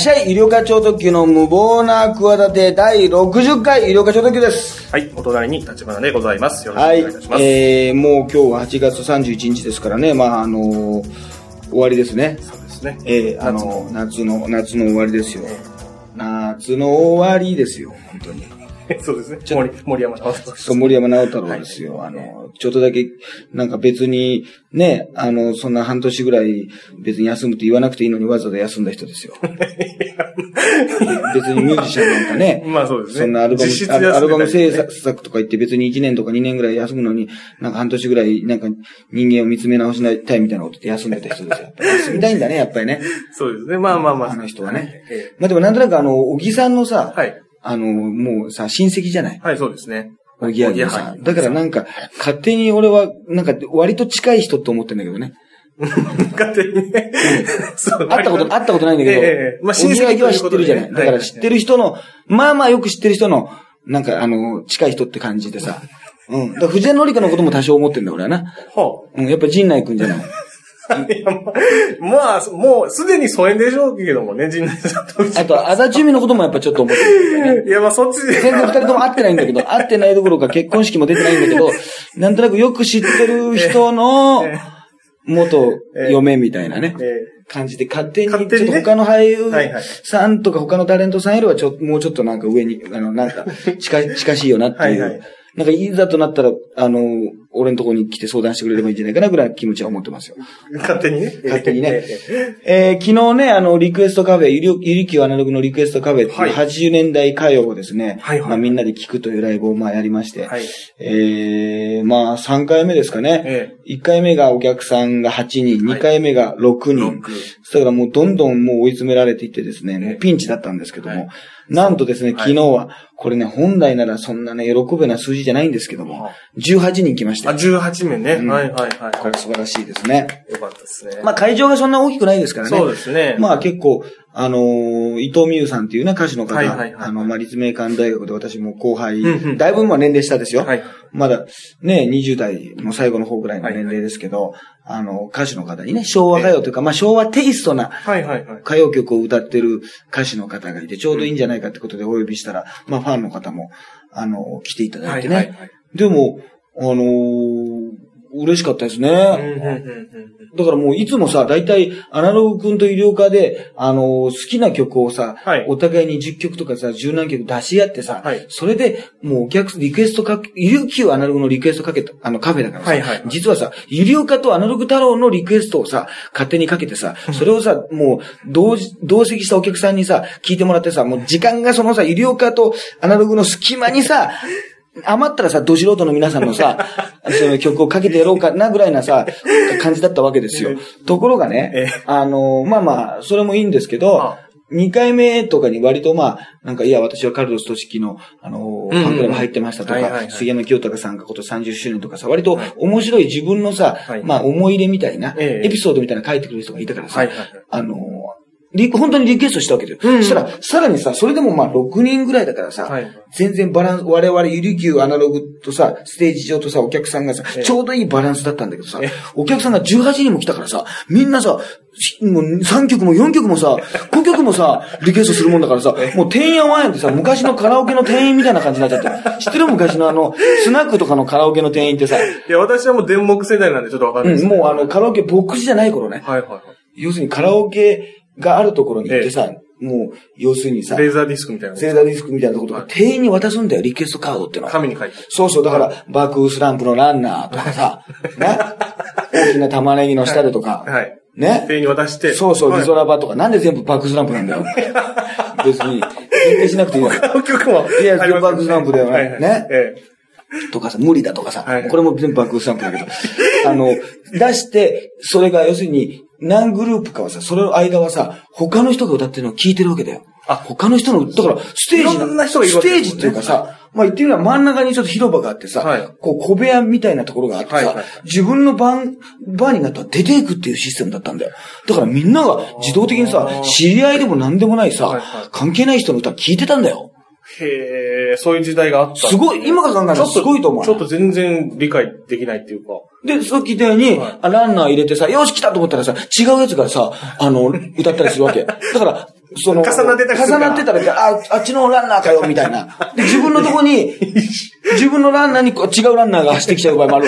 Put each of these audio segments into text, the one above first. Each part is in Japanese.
医療課長特急の無謀な企て第60回医療課長特急です。はい、お隣に立花でございます。よろしくおはい願いいたしま。す。えー、もう今日は8月31日ですからね、まああのー終わりですね。そうですね。えー、あのー夏の、夏の終わりですよ。夏の終わりですよ、本当に。そうですね。森森山直人そう、森山直太郎ですよ。あの、ちょっとだけ、なんか別に、ね、あの、そんな半年ぐらい別に休むって言わなくていいのにわざわざ休んだ人ですよ。別にミュージシャンなんかね、まあそうですね。そんなアルバムアルバム制ね作とか言って別に1年とか2年ぐらい休むのに、なんか半年ぐらい、なんか人間を見つめ直したいみたいなことって休んでた人ですよ。休みたいんだね、やっぱりね。そうですね。まあまあまあ。あの人はねえまあでもなんとなくあの、小木さんのさ、えはい。あの、もうさ、親戚じゃない？はい、そうですね。おぎやはぎさはいん。だからなんか、勝手に俺は、なんか、割と近い人って思ってんだけどね。勝手にね。そう会ったこと、会ったことないんだけど、ええええまあおぎやはぎは知ってるじゃない？親戚ということでねだから知ってる人の、まあまあよく知ってる人の、なんかあの、近い人って感じでさ。うん。だから藤谷紀香のことも多少思ってんだ俺はな。はうん。やっぱ陣内くんじゃない？あ。いやまあまあ、もうすでに疎遠でしょうけどもね、陣内さんとあと、足立由美のこともやっぱちょっと思ってる。いや、まあそっちで。全然二人とも会ってないんだけど、会ってないどころか結婚式も出てないんだけど、なんとなくよく知ってる人のええ元嫁みたいなね。え感じで、勝手に、ちょっと他の俳優さんとか他のタレントさんよりはちょもうちょっとなんか上に、あの、なんか、近い、近しいよなっていう。はいはいなんか、いざとなったら、あの、俺のところに来て相談してくれればいいんじゃないかなぐらいの気持ちは思ってますよ。え勝手にね。勝手にねえええー昨日ね、あの、リクエストカフェ、ゆりゆりきゅうアナログのリクエストカフェっていうはい80年代歌謡をですね、はいはいまあみんなで聴くというライブをまあやりまして、はい。えー、まあ3回目ですかね。え1回目がお客さんが8人、2回目が6え。人。ロックだからもうどんどんもう追い詰められていってですね、もうピンチだったんですけども、はいなんとですね、はい昨日は、これね、本来ならそんなね、喜ぶような数字じゃないんですけどもは、18人来ましたあ、よ。18名ね。うんはいはいはい。これ素晴らしいですね。よかったですね。まあ会場がそんな大きくないですからね。そうですね。まあ結構、あのー伊藤美優さんっていうね、歌手の方、はいはいはいあの、まあ立命館大学で私も後輩、うんうんだいぶまあ年齢下ですよ。はい。まだね、20代の最後の方ぐらいの年齢ですけど、あの、歌手の方にね、昭和歌謡というか、まあ昭和テイストなはいはいはい。歌謡曲を歌ってる歌手の方がいて、ちょうどいいんじゃないかってことでお呼びしたら、まあファンの方も、あの、来ていただいてね。はいはいはい。でも、あのー嬉しかったですね。だからもういつもさ、大体アナログ君と医療科で、あのー好きな曲をさ、はい。お互いに10曲とかさ、十何曲出し合ってさ、はい。それでもうお客、リクエストかけ、医療級アナログのリクエストかけた、あのカフェだからさ、はいはい実はさ、医療科とアナログ太郎のリクエストをさ、勝手にかけてさ、それをさ、もう同時、同席したお客さんにさ、聞いてもらってさ、もう時間がそのさ、医療科とアナログの隙間にさ、余ったらさ、ど素人の皆さんのさ、そういう曲をかけてやろうかなぐらいなさ、感じだったわけですよ。ところがえねえ、あの、まあまあ、それもいいんですけどあ、2回目とかに割とまあ、なんか、いや、私はカルロス・トシキの、あの、ファンクラブ入ってましたとか、杉山清隆さんが今年30周年とかさ、割とはい。面白い自分のさはい、まあ、思い入れみたいな、ええ。エピソードみたいなの書いてくれる人がいたからさあの、リ本当にリクエストしたわけだよ。うんうんそしたら、さらにさ、それでもまあ6人ぐらいだからさ、はい全然バランス、我々ゆりきゅうアナログとさ、ステージ上とさ、お客さんがさ、ええちょうどいいバランスだったんだけどさええ、お客さんが18人も来たからさ、みんなさ、しもう3曲も4曲もさ、5曲もさ、リクエストするもんだからさ、もう店員やワンやってさ、昔のカラオケの店員みたいな感じになっちゃって。知ってる昔のあの、スナックとかのカラオケの店員ってさ、いや、私はもう電目世代なんでちょっとわかんないですうん、もうあの、カラオケボックスじゃない頃ね。はいはいはい。要するにカラオケがあるところに行ってさ、もう、要するにさ、レーザーディスクみたいな。ゼーダディスクみたいなところとか、店員に渡すんだよ、リクエストカードってのは。紙に書いて。そうそう、だから、バックスランプのランナーとかさ、ね？大きな玉ねぎの下でとか、はい。ね？店員に渡して。そうそう、はいリゾラバとか、なんで全部バックスランプなんだよ？別に、限定しなくていいの曲も。いやバックスランプだよねね？ええ。とかさ、無理だとかさ、はいこれも全部バックスランプだけど、あの、出して、それが要するに、何グループかはさ、それの間はさ、他の人が歌ってるのを聞いてるわけだよ。あ他の人の、だから、ステージいろんな人がいるわけですもんねステージっていうかさ、まあ言ってみれば真ん中にちょっと広場があってさ、はいこう小部屋みたいなところがあってさ、はいはい自分の番、番になったら出ていくっていうシステムだったんだよ。だからみんなが自動的にさあー、知り合いでも何でもないさ、はいはい関係ない人の歌聞いてたんだよ。へえ、そういう時代があった。すごい、今から考えたらすごいと思う。ちょっと全然理解できないっていうか。で、さっき言ったように、はい。あランナー入れてさ、よし来たと思ったらさ、違うやつがさ、あの、歌ったりするわけ。だから、その、重なってた重なってたら、あ、あっちのランナーかよ、みたいな。で、自分のとこに、自分のランナーに違うランナーが走ってきちゃう場合もある。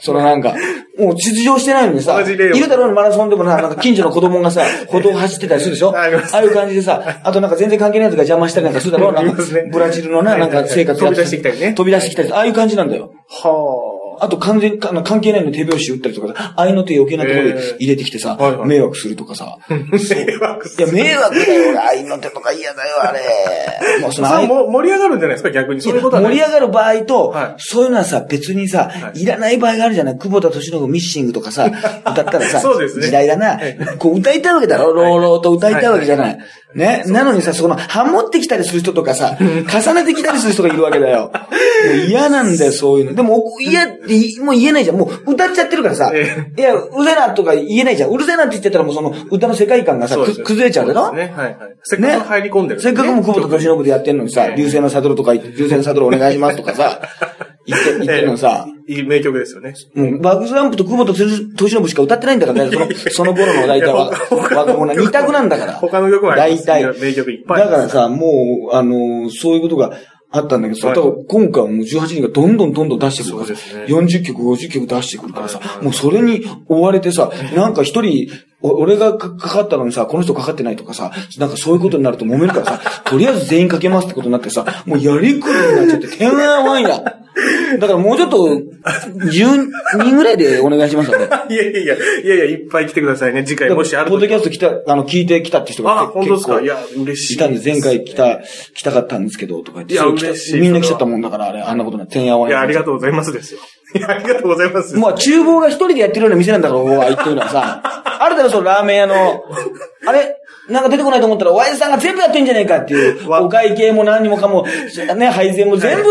そのなんか、もう出場してないのにさ、いるだろうねマラソンでもな、なんか近所の子供がさ、歩道を走ってたりするでしょ？あああいう感じでさ、あとなんか全然関係ないやつが邪魔したりなんかするだろうな。ブラジルのな、なんか生活飛び出してきたりね。飛び出してきたり、ああいう感じなんだよ。はあと完全にか関係ないのに手拍子打ったりとかさ、愛の手余計なところで入れてきてさ、はいはい。迷惑するとかさ。あ。迷惑いや、迷惑だよ、俺、愛の手とか嫌だよ、あれ。もうその愛。それも盛り上がるんじゃないですか、逆に。そういうことは盛り上がる場合と、はい。そういうのはさ、別にさ、、はい。らない場合があるじゃない。久保田敏信ミッシングとかさ、歌ったらさ、そうですね。時代だな、こう歌いたいわけだろ、朗々と歌いたいわけじゃない。ね。なのにさ、その、ハモってきたりする人とかさ、重ねてきたりする人がいるわけだよ。もう嫌なんだよ、そういうの。でも、嫌って言いもう言えないじゃん。もう歌っちゃってるからさ、えいや、うぜなとか言えないじゃん。うるせえなって言ってたらもうその歌の世界観がさ、崩れちゃうだろ？ね。はいはい。せっかく入り込んでる、せっかくもう久保田敏信でやってんのにさ、流星のサドルとか言って、流星のサドルお願いしますとかさ、言って、言ってんのにさ、ええいい名曲ですよね。もうバックスランプと久保田敏信しか歌ってないんだからね、その、その頃の大体は、若者二択なんだから。他の曲もあります大体。名曲いっぱいあります。だからさ、もう、あの、そういうことがあったんだけどさ、はい。だから今回はもう18人がどんどんどんどん出してくるからさ、そうですね。40曲、50曲出してくるからさはい。は、いもうそれに追われてさ、なんか一人、お俺がかかかったのにさ、この人かかってないとかさ、なんかそういうことになると揉めるからさ、とりあえず全員かけますってことになってさ、もうやりくりになっちゃって、てんやわんや。だからもうちょっと、10人ぐらいでお願いしますよね。いやいやいや、いやいや、いっぱい来てくださいね。次回もしあるポッドキャと。スト来た、あの、聞いてきたって人があ、本当ですか？結構いや、嬉しい。いたんで、前回来た、来たかったんですけど、とか言って。いや嬉しいみんな来ちゃったもんだから、あれ、あんなことな、てんやわんいや、ありがととうございますですよ。いや、ありがとうございます。もう厨房が一人でやってるような店なんだから、ここは言ってるのはさ。あるだろ、そのラーメン屋の、あれなんか出てこないと思ったら、おやじさんが全部やってんじゃねえかっていう。わお会計も何にもかも、ね、配膳も全部、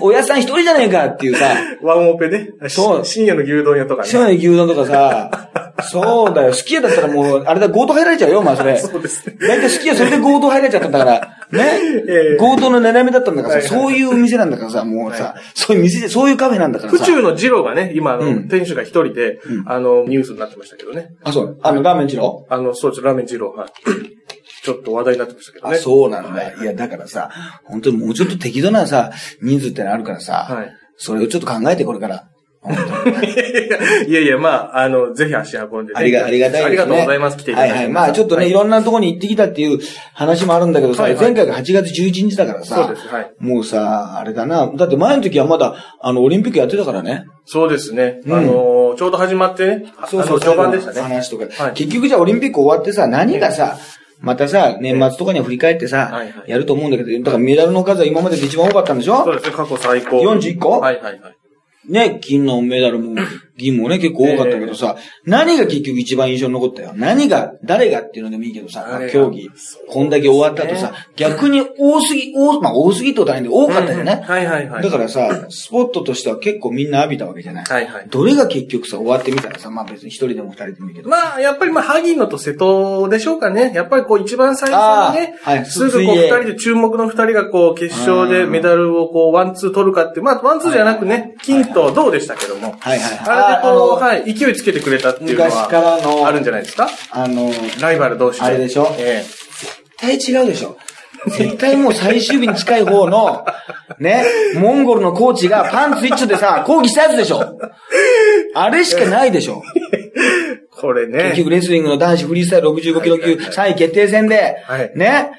おやじさん一人じゃねえかっていうさ。ワンオペね。そうし深夜の牛丼屋とかね。島根牛丼とかさ、そうだよ、すき家だったらもう、あれだ、強盗入られちゃうよ、お前それ。そうですね。大体すき家それで強盗入られちゃったんだから、ね？ええ。強盗の狙い目だったんだからさ、はいはいそういう店なんだからさ、もうさ、そういう店で、そういうカフェなんだからさ。府中の二郎がね、今、あの、うん店主が一人で、あの、ニュースになってましたけどね。あ、そう。あの、ラーメン二郎？あの、そうです、ラーメン二郎、はい。ちょっと話題になってましたけどあ、ね。そうなんだ。いや、だからさ、本当にもうちょっと適度なさ、人数ってのあるからさ、はいそれをちょっと考えて、これから。いやいや、まあ、あの、ぜひ足運んでね。ありが、ありがたいですね。ありがとうございます。来ていただいて。はいはい。まあちょっとね、はいろんなところに行ってきたっていう話もあるんだけどさ、はいはい前回が8月11日だからさ、そうですはいもうさ、あれだな、だって前の時はまだ、あの、オリンピックやってたからね。そうですね。うんあの、ちょうど始まってね。そうそう、序盤でしたね。話とか、はい結局じゃあオリンピック終わってさ、何がさ、またさ、年末とかには振り返ってさ、はいはいやると思うんだけど、だからメダルの数は今までで一番多かったんでしょ？そうですね、過去最高。41個？はいはいはい。ね、金のメダルも、銀もね、結構多かったけどさ、何が結局一番印象に残ったよ？何が、誰がっていうのでもいいけどさ競技、こんだけ終わった後さ、逆に多すぎ、多、まあ多すぎってことはないんで多かったよね。はいはいはい。だからさ、スポットとしては結構みんな浴びたわけじゃない。はいはい。どれが結局さ、終わってみたらさ、まあ別に一人でも二人でもいいけど。まあ、やっぱりまあ、萩野と瀬戸でしょうかね。やっぱりこう、一番最初にね、はいすぐこう、二人で、注目の二人がこう、決勝でメダルをこう、ワンツー取るかって、まあ、ワンツーじゃなくね、金と銅でしたけども。はいはいはい。あのはい、勢いつけてくれたっていうの昔からは、のあるんじゃないですか？あの、ライバル同士で。あれでしょ？え絶対違うでしょ。絶対もう最終日に近い方の、ね、モンゴルのコーチがパンツ一丁でさ、抗議したやつでしょ。あれしかないでしょ。えこれね。結局レスリングの男子フリースタイル65キロ級3位決定戦ではい、ね、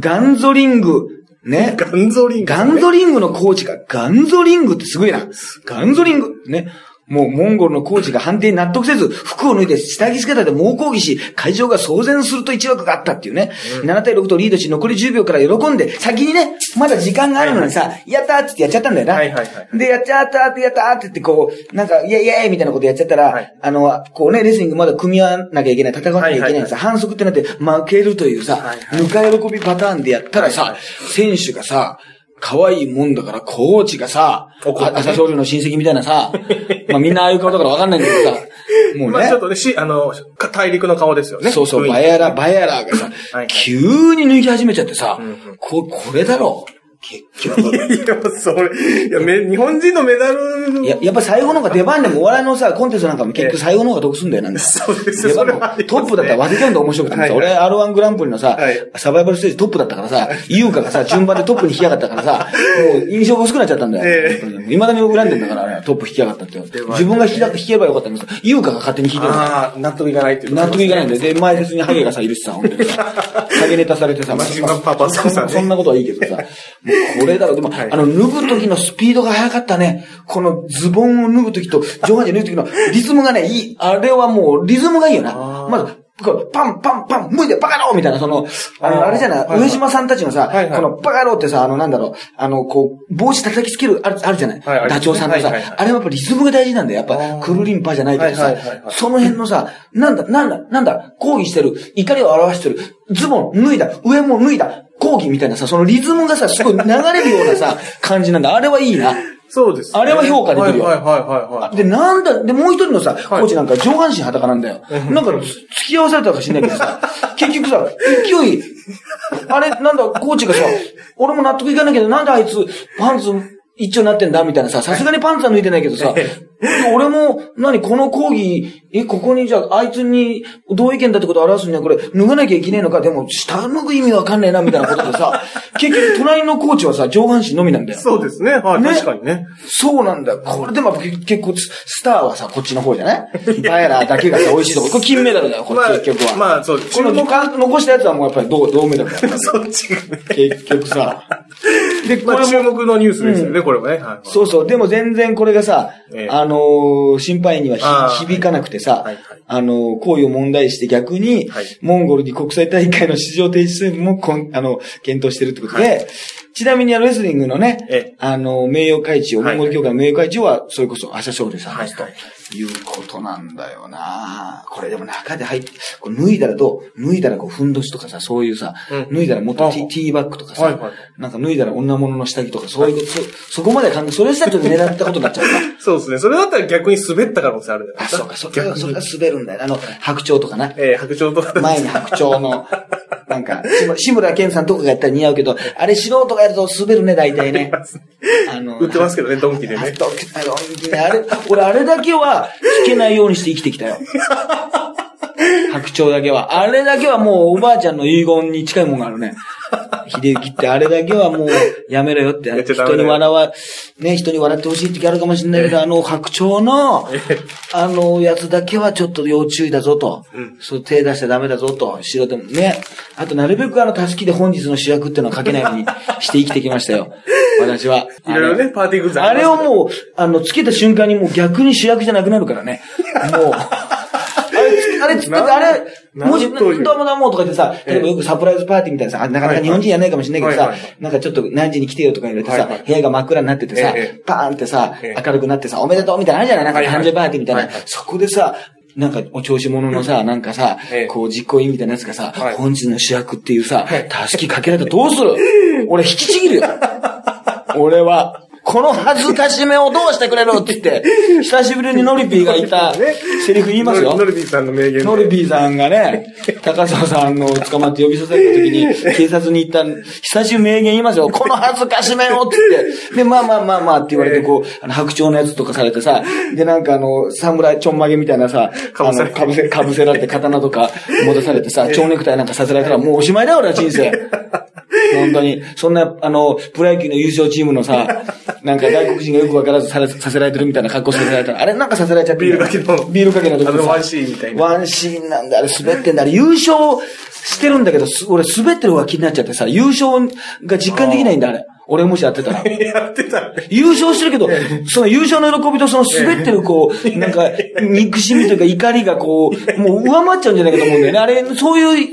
ガンゾリング、ね、ガンゾリング、ガンゾリングのコーチが、ガンゾリングってすごいな。ガンゾリング。ね。もう、モンゴルのコーチが判定に納得せず、服を脱いで下着姿で猛抗議し、会場が騒然すると一枠があったっていうね。7対6とリードし、残り10秒から喜んで、先にね、まだ時間があるのにさ、やったーってやっちゃったんだよな。はいはいはいで、やっちゃったーってやったーって言って、こう、なんか、イェイイェイみたいなことやっちゃったら、はい。あの、こうね、レスリングまだ組み合わなきゃいけない、戦わなきゃいけないんでさ、反則ってなって負けるというさ、はいはいぬか喜びパターンでやったらさ、はいはい。選手がさ、可愛いもんだから、コーチがさ、朝青龍の親戚みたいなさ、まあみんなああいう顔だからわかんないんだけどさ、もうね。まあちょっ、とね、し、あの、か大陸の顔ですよね。そうそう、バヤラ、バヤラがさはい、急に脱ぎ始めちゃってさうんうん、こ、これだろ結局。いや、それ、いや、め、日本人のメダル、いや、やっぱ最後の方が出番でもお笑いのさ、コンテストなんかも結局最後の方が得すんだよ、なんだ。そうです出番もそれねトップだったら忘れちゃうんだ面白くてはい俺 R1 グランプリのさはい、サバイバルステージトップだったからさ、優香がさ、順番でトップに引き上がったからさ、もう印象が薄くなっちゃったんだよ。え未だに恨んでんだから、あれトップ引き上がったって。自分が引きだ引けばよかったんです優香が勝手に引いてるああ、納得いかないっていう。納得いかないんだよ。で、前説にハゲがさ、いるしさ、本当にさ。ハゲネタされてさ、マジパパさんさんねそんなことはいいけどさ。これだろ。でも、はいあの、脱ぐ時のスピードが速かったね。このズボンを脱ぐ時と上半身脱ぐ時のリズムがね、いい。あれはもう、リズムがいいよな。まず、パンパンパン、脱いでバカ野郎みたいな、その、あの、あれじゃない、上島さんたちのさ、このバカ野郎ってさ、あの、なんだろう、あの、こう、帽子叩きつける、ある、あるじゃない？ダチョウさんのさ、あれはやっぱリズムが大事なんだよ。やっぱ、クルリンパじゃないけどさ、その辺のさ、なんだ、なんだ、なんだ、抗議してる、怒りを表してる、ズボン脱いだ、上も脱いだ、抗議みたいなさ、そのリズムがさ、すごい流れるようなさ、感じなんだ。あれはいいな。そうです、ね。あれは評価できるよはいはいはいはいはい。で、なんだ、で、もう一人のさ、コーチなんか上半身裸なんだよ。なんか、付き合わされたか知んないけどさ、結局さ、勢い、あれ、なんだ、コーチがさ、俺も納得いかないけど、なんであいつ、パンツ一丁になってんだみたいなさ、さすがにパンツは脱いでないけどさ、俺も、何、この講義、え、ここにじゃあ、あいつに同意見だってことを表すにはこれ、脱がなきゃいけねえのか、でも、下脱ぐ意味わかんねえな、みたいなことでさ、結局、隣のコーチはさ、上半身のみなんだよ。そうですね。はい、ね確かにね。そうなんだよ。これでも結結構、スターはさ、こっちの方じゃないバエラーだけがさ、美味しいとこ。これ金メダルだよ、これ結局は。まあ、そう、この残したやつはもうやっぱり銅銅メダルだよ。そっちがね。結局さ。で、こまあ、れも、注目のニュースですよね、これはね。はい。そうそう。でも全然これがさ、ええ。あのー心配には響かなくてさ、あのー行為を問題視して逆に、はい。モンゴルに国際大会の出場停止もこん、あの、検討してるってことで、ちなみにあのレスリングのね、ええ。あの、名誉会長、モはい。ンゴル協会の名誉会長は、それこそ朝青龍さんですと。はいいうことなんだよなこれでも中で入って、こう脱いだらどう？脱いだらこう、ふんどしとかさ、そういうさ、うん脱いだらもっとあティティーバッグとかさ、はいはいなんか脱いだら女物の下着とか、そういう、そ、そこまで考え、それしたらちょっと狙ったことになっちゃうな。そうですね。それだったら逆に滑った可能性あるあ、ですか。そうか、それが、滑るんだよ。あの、白鳥とかな。えー、白鳥とか。前に白鳥の、なんか、志村けんさんとかがやったら似合うけど、あれ素人がやると滑るね、大体ね。あの、売ってますけどね、ドンキであね。あれ、俺あれだけは聞けないようにして生きてきたよ。白鳥だけは。あれだけはもうおばあちゃんの遺言に近いもんがあるね。秀幸ってあれだけはもうやめろよって。人に笑わ、ね、人に笑ってほしい時あるかもしれないけど、あの白鳥の、あのやつだけはちょっと要注意だぞと。そう手出しちゃダメだぞと。しろでもね。あとなるべくあの、たすきで本日の主役っていうのは書けないように して生きてきましたよ。私は。いろいろね、パーティーグッズあれをう、もう、あの、つけた瞬間にもう逆に主役じゃなくなるからね。もう。あれつ、あれつけて、あれ、文字、なんという。どうもどうもとか言ってさ、例え。ばよくサプライズパーティーみたいなさ、あなかなか日本人やんないかもしれないけどさなんかちょっと何時に来てよとか言われてさ部屋が真っ暗になっててさええ、パーンってさええ、明るくなってさ、おめでとうみたいなのあるじゃない？なんか誕生日パーティーみたいな。そこでさ、なんか、お調子者のさ、なんかさええ、こう、実行委員みたいなやつがさはい、本日の主役っていうさはい、たすきかけられたらどうする？俺引きちぎるよ。俺は、この恥ずかしめをどうしてくれるって言って、久しぶりにノリピーが言ったセリフ言いますよ。ノルビーさんの名言で。ノリピーさんがね、高澤さんの捕まって呼び出された時に、警察に行った、久しぶり名言言いますよ。この恥ずかしめをって言って。で、まあまあまあまあって言われて、こう、あの、白鳥のやつとかされてさ、で、なんかあの、侍ちょんまげみたいなさ、あの、かぶされかぶせ、かぶせられて刀とか持たされてさ、蝶ネクタイなんかさせられたらもうおしまいだよ、俺は人生。本当に。そんな、あの、プロ野球の優勝チームのさ、なんか外国人がよくわからずされさせられてるみたいな格好させられたら、あれなんかさせられちゃってビールかけのビールかけの時あのワンシーンみたいなワンシーンなんだ、あれ滑ってんだ。あれ優勝してるんだけど、す俺滑ってる方が気になっちゃってさ、優勝が実感できないんだ、あれ。俺もしやってたら。やってたね。優勝してるけど、その優勝の喜びとその滑ってるこう、なんか、憎しみというか怒りがこう、もう上回っちゃうんじゃないかと思うんだよね。あれ、そういう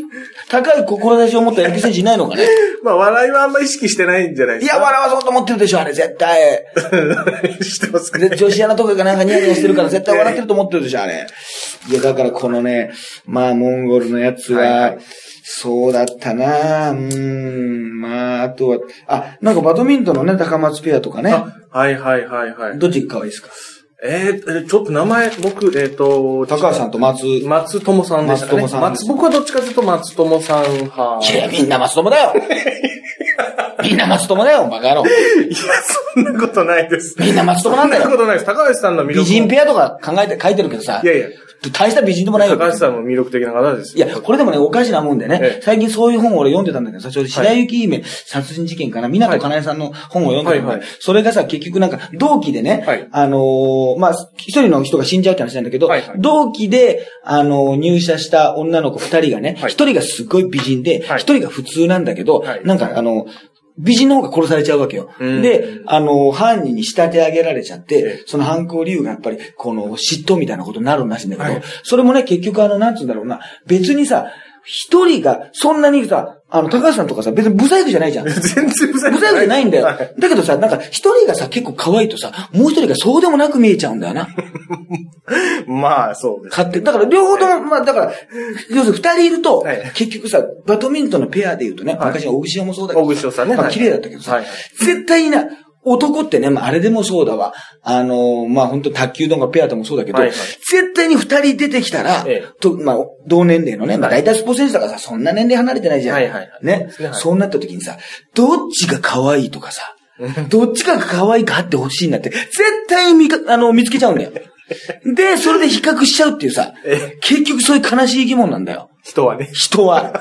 高い志を持った野球選手いないのかね。まあ、笑いはあんま意識してないんじゃないでいや、すか。笑わそうと思ってるでしょ、あれ、絶対。してますかで、女子アナとかがなんかニヤニヤしてるから 絶対笑ってると思ってるでしょ、あれ。いや、だからこのね、まあ、モンゴルのやつは、はいはいそうだったなうーん、まあ、あとは、あ、なんかバドミントンのね、高松ペアとかね。あ、はいはいはいはい。どっちが可愛いですか？えー、えちょっと名前、僕、えっ、と、高橋さんと松。い松友さんでしたね。松友さん松僕はどっちかというと松友さん派。や、みんな松友だよ みんな松友だよ、バカ野郎。いや、そんなことないです。みんな松友なんだよ。そんなことないです。高橋さんの魅力も。美人ペアとか考えて書いてるけどさい、やいや、大した美人でもないよ。高橋さんも魅力的な方ですよ。いや、これでもね、おかしなもんでねええ、最近そういう本を俺読んでたんだけどさ、ちょうど白雪姫殺人事件かな、港かなえさんの本を読んでたんだはいはいそれがさ、結局なんか、同期でねはい、あのー、まあ、一人の人が死んじゃうって話なんだけどはいはい、同期で、あのー、入社した女の子二人がね、はい一人がすごい美人で、はい一人が普通なんだけどはい、なんかあの、美人の方が殺されちゃうわけよ。うん。で、あの、犯人に仕立て上げられちゃっええ。て、その犯行理由がやっぱり、この嫉妬みたいなことになるらしいんだけどはい、それもね、結局あの、なんつうんだろうな、別にさ、一人が、そんなにさ、あの、高橋さんとかさ、別にブサイクじゃないじゃん。ブ 全然不サイクじゃないんだよ。はいだけどさ、なんか一人がさ、結構可愛いとさ、もう一人がそうでもなく見えちゃうんだよな。まあ、そうです。勝手に。だから両方とも、まあだから、要するに二人いるとはい、結局さ、バドミントンのペアで言うとね、はい昔の大串山もそうだけど、大串尾さんねはいまあ綺麗だったけどさ絶対にな、男ってね、まああれでもそうだわ。あのー、まあ本当卓球とかペアでもそうだけど、はいはい。絶対に二人出てきたらええ、と、まあ同年齢のね、まあはい。大体スポーツ選手だからさ、そんな年齢離れてないじゃん。はいはいはい。ね。ねはいそうなった時にさ、どっちが可愛いとかさ、どっちかが可愛いかってほしいなって、絶対に見か、あの、見つけちゃうんだよ。で、それで比較しちゃうっていうさえ、結局そういう悲しい疑問なんだよ。人はね。人は。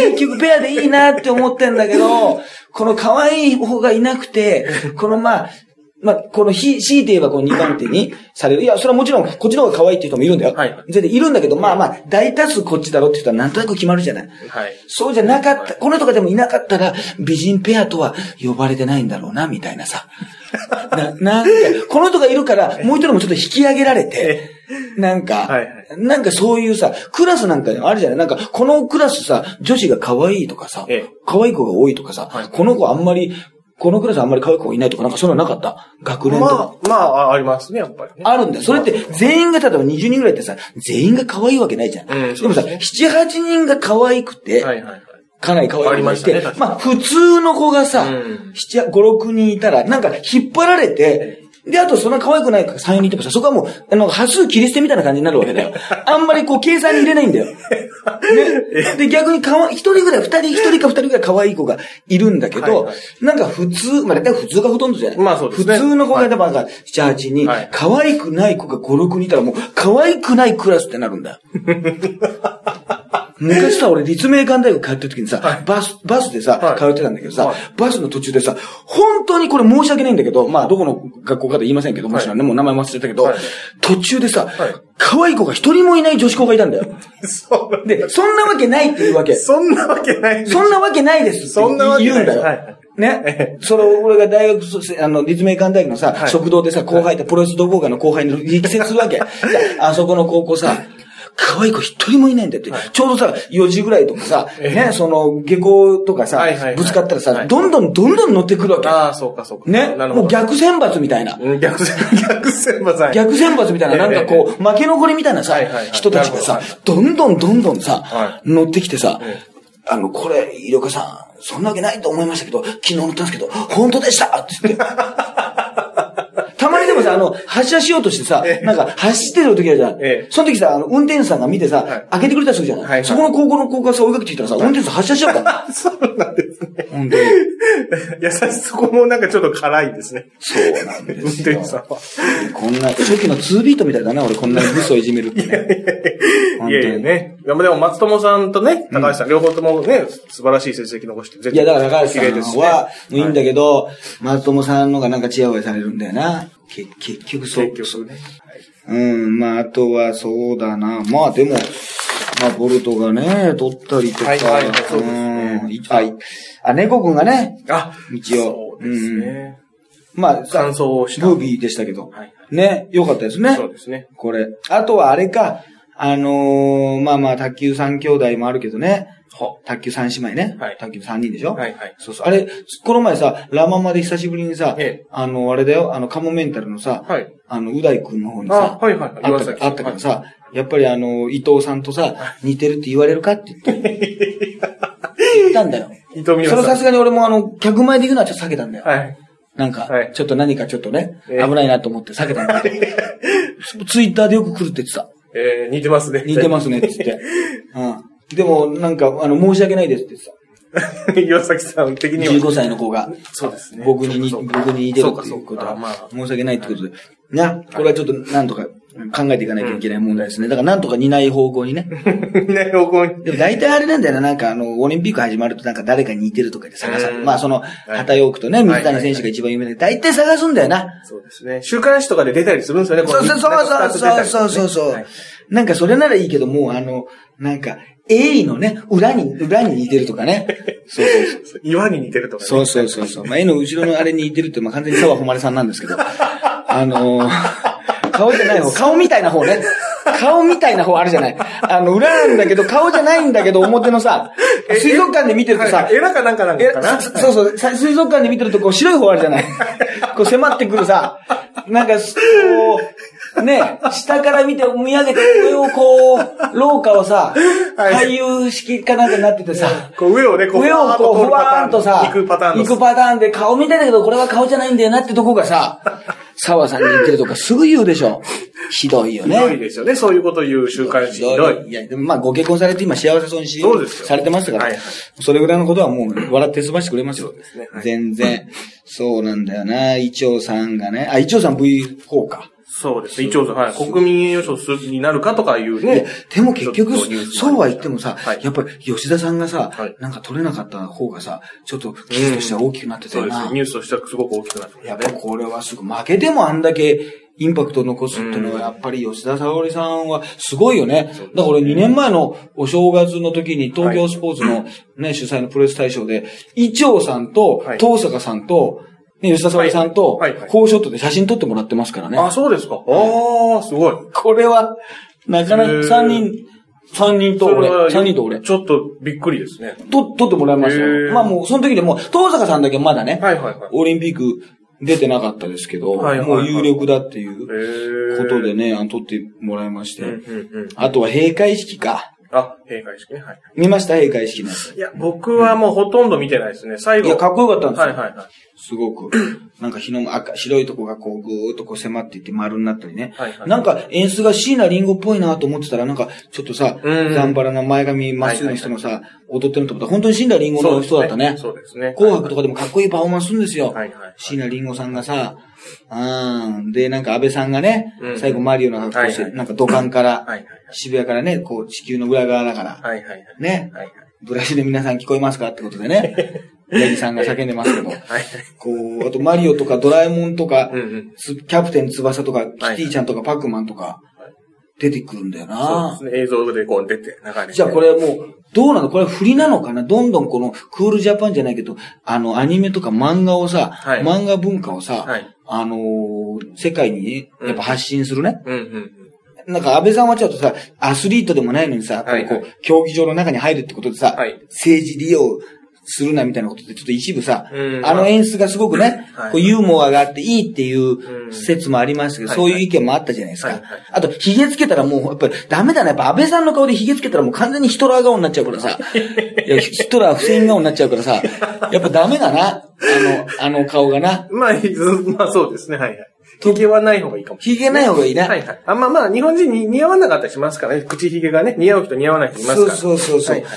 結局ペアでいいなって思ってんだけど、この可愛い方がいなくて、このまあ、まあ、このひ、強いて言えばこの2番手にされる。いや、それはもちろん、こっちの方が可愛いっていう人もいるんだよ。はいはい全然いるんだけど、まあまあ、大多数こっちだろって言ったらなんとなく決まるじゃない。はい。そうじゃなかった、この人がでもいなかったら、美人ペアとは呼ばれてないんだろうな、みたいなさ。な、なんか、この人がいるから、もう一人もちょっと引き上げられて、なんか、はいはいなんかそういうさ、クラスなんかあるじゃない？なんか、このクラスさ、女子が可愛いとかさええ、可愛い子が多いとかさ、はいこの子あんまり、このクラスあんまり可愛い子がいないとか、なんかそういうのなかった？学年とか。まあ、まあ、ありますね、やっぱりね。あるんだよ。それって、全員が例えば20人ぐらいってさ、全員が可愛いわけないじゃん。うんでもさ、そうで7、8人が可愛くて、はいはいはい。かなり可愛い子がいありまねまあ普通の子がさ、うん7、5、6人いたら、なんか引っ張られて、で、あとそんな可愛くない3、4人いてもさ、そこはもう、あの、端数切り捨てみたいな感じになるわけだよ。あんまりこう、計算に入れないんだよ。ね。で、逆にかわ、一人ぐらい、二人、一人か二人ぐらい可愛い子がいるんだけど、はいはいなんか普通、まあ、大体普通がほとんどじゃない。まあそうですね普通の子が、だから、7、8人、はい可愛くない子が5、6人いたらもう、可愛くないクラスってなるんだよ。昔さ、俺、立命館大学通ってる時にさ、はい。バス、バスでさ、はい。通ってたんだけどさ、はい。バスの途中でさ、本当にこれ申し訳ないんだけど、まあ、どこの学校かと言いませんけど、もちろんね、もう名前忘れたけど、はい。途中でさ、はい。可愛い子が一人もいない女子校がいたんだよ。そう。で、そんなわけないっていうわけ。そんなわけないです。そんなわけないですってそんなわけない。言うんだよ。はい。ね。それを俺が大学そ、あの、立命館大学のさ、はい。食堂でさ、後輩でプロレス同好会の後輩に力説するわけ。であそこの高校さ、可愛い子一人もいないんだよって。ちょうどさ、4時ぐらいとかさ、ね、その、下校とかさはいはいはい、ぶつかったらさ、はいどんどんどんどん乗ってくるわけ。ああ、そうかそうか。ね？もう逆選抜みたいな。うん逆選、逆選抜はい逆選抜みたいな、なんかこう、負け残りみたいなさはいはいはい、人たちがさどんどんどんどんさは、乗ってきてさえ、あの、これ、医療家さん、そんなわけないと思いましたけど、昨日乗ったんですけど、本当でしたって言って。でもさ、あの、発車しようとしてさえ、えなんか走ってる時あるじゃんええ。その時さ、あの、運転手さんが見てさはい、開けてくれたりするじゃなはいはいいそこの高校の高校がさ、追いかけてきたらさ、運転手さん発車しちゃうから。そうなんですね。本当に。優しそこもなんかちょっと辛いですね。そうなんで運すよ転手。さんは。こんな、初期の2ビートみたいだな、俺こんなにブスをいじめるってね。いやいやね。でもでも松友さんとね、高橋さん、両方ともね、素晴らしい成績残して、絶いや、だから高橋さんは、いいんだけど、松友さんのがなんかチヤホヤされるんだよな。け結局そう。結局ね。うん、まあ、あとはそうだな。まあ、でも、まあ、ボルトがね、取ったりとか。はいはいそうですねうんいあ、猫くんがね、あ、一応そうですね。まあ、さ感想をした。ムービーでしたけど。はいね、よかったですね。そうですね。これ。あとはあれか、あのーまあまあ、卓球三兄弟もあるけどね。は卓球三姉妹ね。はい卓球三人でしょ？はいはい。そうそう。あれ、この前さ、ラママで久しぶりにさ、ええあの、あれだよ、あの、カモメンタルのさ、はい。あの、う大くんの方にあさ、、はいはい。あったあったからさ、やっぱりあの、伊藤さんとさ、似てるって言われるかって言って。言ったんだよ。伊藤美それさ。すがに俺もあの、客前で言うのはちょっと避けたんだよ。はい。なんかはい、ちょっと何かちょっとね、ええ危ないなと思って避けたんだけど。ツイッターでよく来るって言ってた。えー、似てますね。似てますねって言って。うん。でも、なんか、あの、申し訳ないですって言ってた。岩崎さん的には。15歳の子が。そうですね。僕に僕に似てるっていうことは申し訳ないってことで。な、これはちょっとなんとか考えていかなきゃいけない問題ですね。だからなんとか担い方向にね。担い方向に。でも大体あれなんだよな、なんかあの、オリンピック始まるとなんか誰か似てるとかで探さ、まあその、旗ヨークとね、水谷選手が一番有名で、大体探すんだよな。そうですね。週刊誌とかで出たりするんですよね、そうそうそうそうそうそう。なんかそれならいいけど、もうあの、なんか、鋭意のね、裏に、裏に似てるとかね。そうそうそう。岩に似てるとかね。そうそうそうそう。まあ、絵の後ろのあれに似てるって、まあ完全に沢誉さんなんですけど。あのー顔じゃない方、顔みたいな方ね。顔みたいな方あるじゃない。あの、裏なんだけど、顔じゃないんだけど、表のさ、え水族館で見てるとさはい、エラかなんかなんえかな？そそうそう、さ水族館で見てるとこう白い方あるじゃない。こう迫ってくるさ、なんか、こう、ね、下から見て見上げて上をこう、廊下をさ、はい俳優式かなんかになっててさ、こう上をね、こう、上をこう、ふわーんとさ、行くパターンの。行くパターンで顔見たいんだけど、これは顔じゃないんだよなってとこがさ、沢さんに似てるとかすぐ言うでしょ。ひどいよね。ひどいですよね。そういうこと言う週刊誌。ひどい。いや、でもまあご結婚されて今幸せそうにしそうですよされてますから、はいはいそれぐらいのことはもう笑って済ましてくれますよ。すねはい全然。そうなんだよな。イチョウさんがね。あ、イチョウさん V4 か。そうですね。一応、はい。国民栄誉賞になるかとかいうね。でも結局そうは言ってもさ、はいやっぱり吉田さんがさ、はいなんか取れなかった方がさ、ちょっと記事としては大きくなってたよな。そうですね。ニュースとしてはすごく大きくなってますやっぱこれはすごい。負けてもあんだけインパクトを残すっていうのは、やっぱり吉田沙保里さんはすごいよね。だから俺2年前のお正月の時に東京スポーツのね、主催のプロレス大賞で、伊調さんとはい、東坂さんと、ね、吉田沙保里さんとはいはいはい、フォーショットで写真撮ってもらってますからね。あ、そうですか。ああ、すごい。これは、なかなかへー3人、三人と俺、それは3人と俺、ちょっとびっくりですね。と、撮ってもらいましたへよ。ーまあもう、その時でもう、東坂さんだけまだね、はいはいはい。オリンピック出てなかったですけど、はいはいはいもう有力だっていうへことでね、あの撮ってもらいまして。うんうんうん。あとは閉会式か。あ、閉会式ね。はい。見ました？閉会式のやつ。いや、僕はもうほとんど見てないですね。最後。いや、かっこよかったんですよ。はいはいはい。すごく。なんか日の赤、白いとこがこうぐーっとこう迫っていって丸になったりね。はいはいなんか演出が椎名林檎っぽいなと思ってたら、なんかちょっとさ、うんザンバラな前髪まっすぐの人のさ、踊ってるのと思ったら本当に椎名林檎の人だったね。そうですね。紅白とかでもかっこいいパフォーマンスするんですよ。はいはい。椎名林檎さんがさ、うん。で、なんか安倍さんがね、うん最後マリオの格好して、はいはいなんか土管から、はいはい渋谷からね、こう地球の裏側だから、はい。はいはい。ね、はいはい。ブラジルで皆さん聞こえますかってことでね、ヤギさんが叫んでますけど、はい。こう、あとマリオとかドラえもんとか、うんうん。つキャプテン翼とか、キテはいィちゃんとかパックマンとか、出てくるんだよそうなですね。映像でこう出て、流れて。じゃあこれもう、どうなの？これ振りなのかな？どんどんこのクールジャパンじゃないけど、あの、アニメとか漫画をさ、はい漫画文化をさ、はいあのー世界にね、やっぱ発信するね。うんうんうん。なんか安倍さんはちょっとさ、アスリートでもないのにさ、やっぱりこう、はいは競技場の中に入るってことでさ、はい政治利用するなみたいなことで、ちょっと一部さ、うんあの演出がすごくね、はいこうユーモアがあっていいっていう説もありましたけど、はいそういう意見もあったじゃないですか。あと、髭つけたらもう、やっぱりダメだな。やっぱ安倍さんの顔で髭つけたらもう完全にヒトラー顔になっちゃうからさ、いやヒトラー不正顔になっちゃうからさ、やっぱダメだな。あの、あの顔がな。まあ、まあそうですね。はいはい。髭はない方がいいかもしれない。髭ない方がいいな。はいはい。あまあまあ、日本人に似合わなかったりしますからね。口髭がね、似合う人似合わない人いますから。そうそうそうそう。はいはい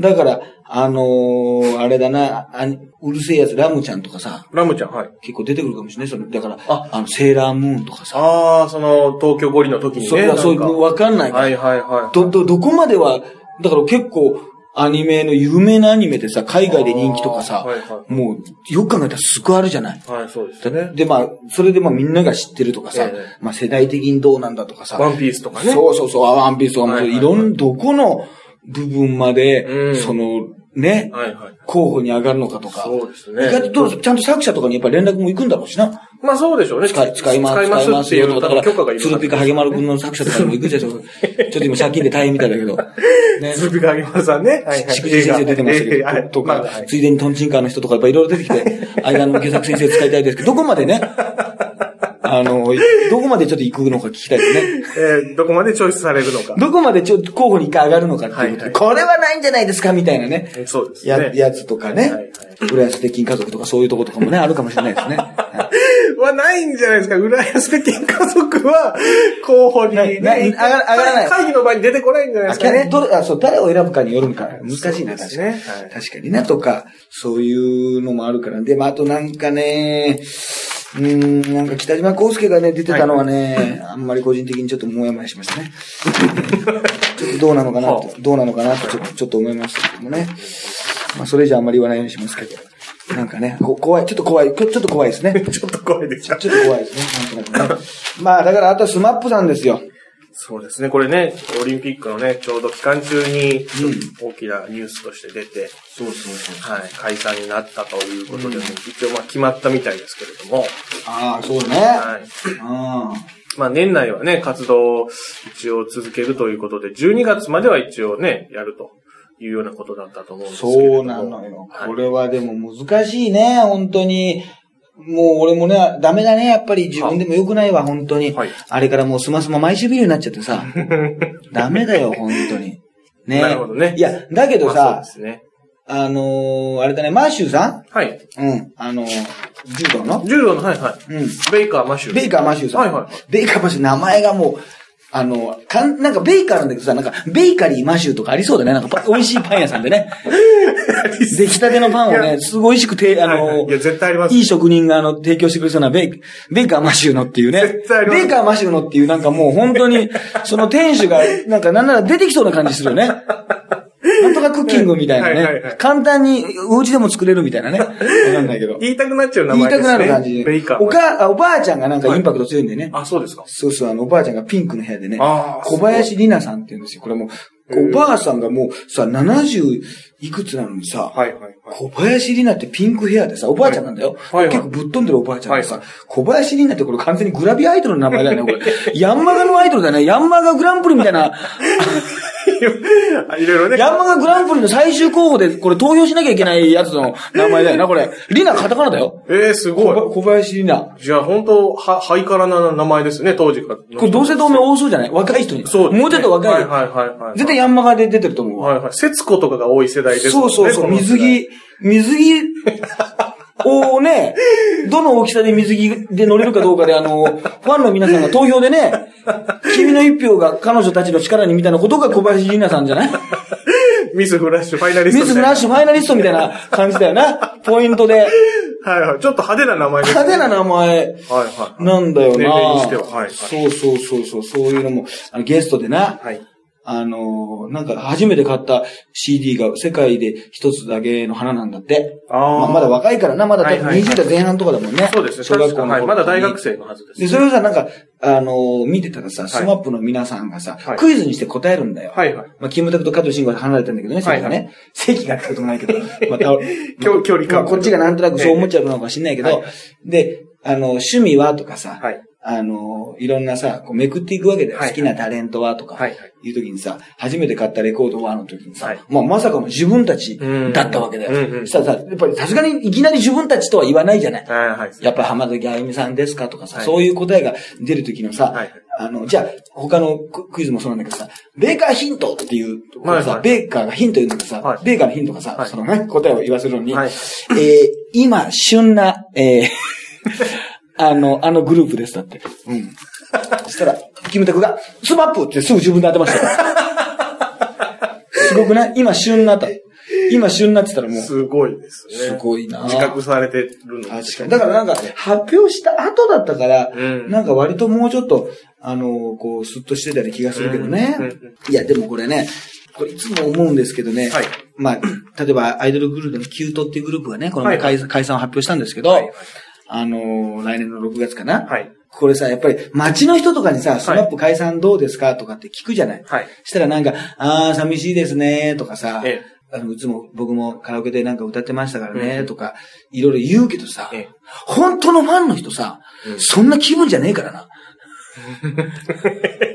だから、あのーあれだな、あうるせえやつ、ラムちゃんとかさ、ラムちゃん、はい。結構出てくるかもしれない。そのだから、ああの、セーラームーンとかさ。ああ、その、東京五里の時にね。それはそういう、なんかわかんないから。はいはいはい。ど、ど、どこまでは、だから結構、アニメの有名なアニメでさ、海外で人気とかさはいは、いもう、よく考えたらすごいあるじゃない。はい、そうですね。で、まあ、それでまあみんなが知ってるとかさええ、まあ世代的にどうなんだとかさ。ワンピースとかね。そうそうそう、あワンピースとかも、はいはいはいいろん、どこの部分まで、うんその、ね、はいはい。候補に上がるのかとか。そうです意外ね。とどうちゃんと作者とかにやっぱり連絡も行くんだろうしな。まあそうでしょうね。使い、使います、使いまますすっていう。だから、許可がいる鶴ピカハゲマル君の作者とかにも行くじゃん。ちょっと今借金で大変みたいだけど。ね。ズビカギマさんね。はいはい。しくじ先生出てましたけ映画ど、とかついでにトンチンカーの人とかやっぱいろいろ出てきて、間の下作先生使いたいですけど、どこまでね、あの、どこまでちょっと行くのか聞きたいですね。えーどこまでチョイスされるのか。どこまでちょっと候補に一回上がるのかっていうことで、はいはいこれはないんじゃないですかみたいなね。そうですや、ね。やつとかねはいはい。浦安鉄筋家族とかそういうとことかもね、あるかもしれないですね。はいはないんじゃないですか。浦安金家族は、候補に、ね、上がらない会議の場に出てこないんじゃないあですかね。どれあ、そう、誰を選ぶかによるんか。難しいな、確かに。確かにな、とか、そういうのもあるから。で、まあ、あとなんかね、うーん、なんか北島康介がね、出てたのはね、あんまり個人的にちょっともやもやしましたね。ちょっとどうなのかなはと、どうなのかなとちょっと、ちょっと思いましたけどもね。まあ、それじゃあんまり言わないようにしますけど。なんかね、こ怖い、ちょっと怖い、ちょっと怖いですね。ちょっと怖いですちょっと怖いですね、なんとなくね。まあ、だからあとはスマップさんですよ。そうですね。これね、オリンピックのね、ちょうど期間中に大きなニュースとして出て、そうそうそう。はい、解散になったということで、一応まあ決まったみたいですけれども、ああ、そうね。はい。あまあ年内はね、活動を一応続けるということで、12月までは一応ね、やるというようなことだったと思うんですけ。そうなのよ。はいこれはでも難しいね、本当に。もう俺もね、ダメだね、やっぱり自分でも良くないわ、本当に。はいあれからもうスマスマ毎週ビルになっちゃってさ。ダメだよ、本当に。ね。なるほどねいや、だけどまあさ、そうですね。あのー、あれだね、マーシューさはい。んうん。あのー、柔道の？柔道の、はいはい。うん。ベイカー・マシュー。ベイカー・マシューさん。はいはい。ベイカー・マシュー、名前がもう、あの、かん、なんかベイカーなんだけどさ、なんか、ベイカリー・マシューとかありそうだね。なんかパ、美味しいパン屋さんでね。出来たてのパンをいね、すごい美味しくて、あのはいはいい、や、絶対あります。いい職人があの、提供してくれそうなベイ、ベイカーマシューのっていうね絶対あ。りますベイカーマシューのっていうなんかもう本当に、その店主が、なんかなんなら出てきそうな感じするよね。とかクッキングみたいなはいはいはい。ね簡単にお家でも作れるみたいなね。わかんないけど。言いたくなっちゃう名言いたく前ですね。なる感じベイカー。おか、あおばあちゃんがなんかインパクト強いんでね。あ、そうですか。そうそう、あの、おばあちゃんがピンクの部屋でね、小林里奈さんって言うんですよ。これもおばあさんがもうさ、70いくつなのにさ、はいはいはい。小林里奈ってピンクヘアでさ、おばあちゃんなんだよ。はいはい結構ぶっ飛んでるおばあちゃんでさ、はい小林里奈ってこれ完全にグラビアアイドルの名前だよね、これ。ヤンマガのアイドルだね。ヤンマガグランプリみたいな、いろいろね。ヤンマガグランプリの最終候補でこれ投票しなきゃいけないやつの名前だよな、これ。里奈カタカナだよ。えー、す小ごい。小林里奈。じゃあ、本当は、ハイカラな名前ですね、当時から。ここれ同姓同名多そうじゃない？若い人に。そうねもうちょっと若い。はいはいはいはい。絶対ヤンマガで出てると思うわ。はいはい。節子とかが多い世代ですね。そうそうそう、水着、水着をね、どの大きさで水着で乗れるかどうかで、あの、ファンの皆さんが投票でね、君の一票が彼女たちの力にみたいなことが小林里奈さんじゃない？ミスフラッシュファイナリストミスフラッシュファイナリストみたいな感じだよな。ポイントで。はいはい。ちょっと派手な名前ですね。派手な名前はいはい。なんだよな。年齢にしてははいはいそうそうそうそう、そういうのも、あのゲストでな、はい。あのーなんか初めて買った CD が世界で一つだけの花なんだって。ああ、まだ若いからな、まだ多分はいはいはい20代前半とかだもんね。そうですね。小学校の頃はい。まだ大学生のはずですで、ね。それをさ、なんか、あのー見てたらさ、スマップの皆さんがさ、はいクイズにして答えるんだよ。はいはい。まあ、キムタクと香取慎吾が離れたんだけどね、席がね。はい席がってこともないけど。また、距距離感まあこっちがなんとなくそう思っちゃうのかもしれないけど、はいで、あの、趣味はとかさ、はい。あの、いろんなさ、こうめくっていくわけだよ。はい。好きなタレントはとか、はい。う時にさ、初めて買ったレコードはの時にさ、はい。まあまさかの自分たちうん。だったわけだよ。うんうん。そしたらさ、やっぱりさすがにいきなり自分たちとは言わないじゃない。はいはい。やっぱ浜崎あゆみさんですかとかさ、はい。そういう答えが出る時のさ、はいあの、じゃあ、他のククイズもそうなんだけどさ、ベーカーヒントっていう、さ、ベーカーがヒント言うんだけどさ、はい。ベーカーのヒントがさ、はい。そのね、答えを言わせるのに、はい。えー今、旬な、えーあの、あのグループです、だって。うん。そしたら、キムタクが、スマップってすぐ自分で当てましたよ。すごくない？今、旬なと。今、旬なってたらもう、すごいですね。すごいな自覚されてるの確かに。だからなんか、発表した後だったから、うんなんか割ともうちょっと、あの、こう、スッとしてたような気がするけどね。うんうんうんいや、でもこれね、これいつも思うんですけどね。はいまあ、例えばアイドルグループのキュートっていうグループがね、この前はい解,、解散を発表したんですけど、はいはいあの、来年の6月かな？はい。これさ、やっぱり街の人とかにさ、スマップ解散どうですか？とかって聞くじゃない。はい。したらなんか、あー、寂しいですね、とかさ、えあの、いつも僕もカラオケでなんか歌ってましたからね、うんとか、いろいろ言うけどさ、ええ本当のファンの人さ、うんそんな気分じゃねえからな。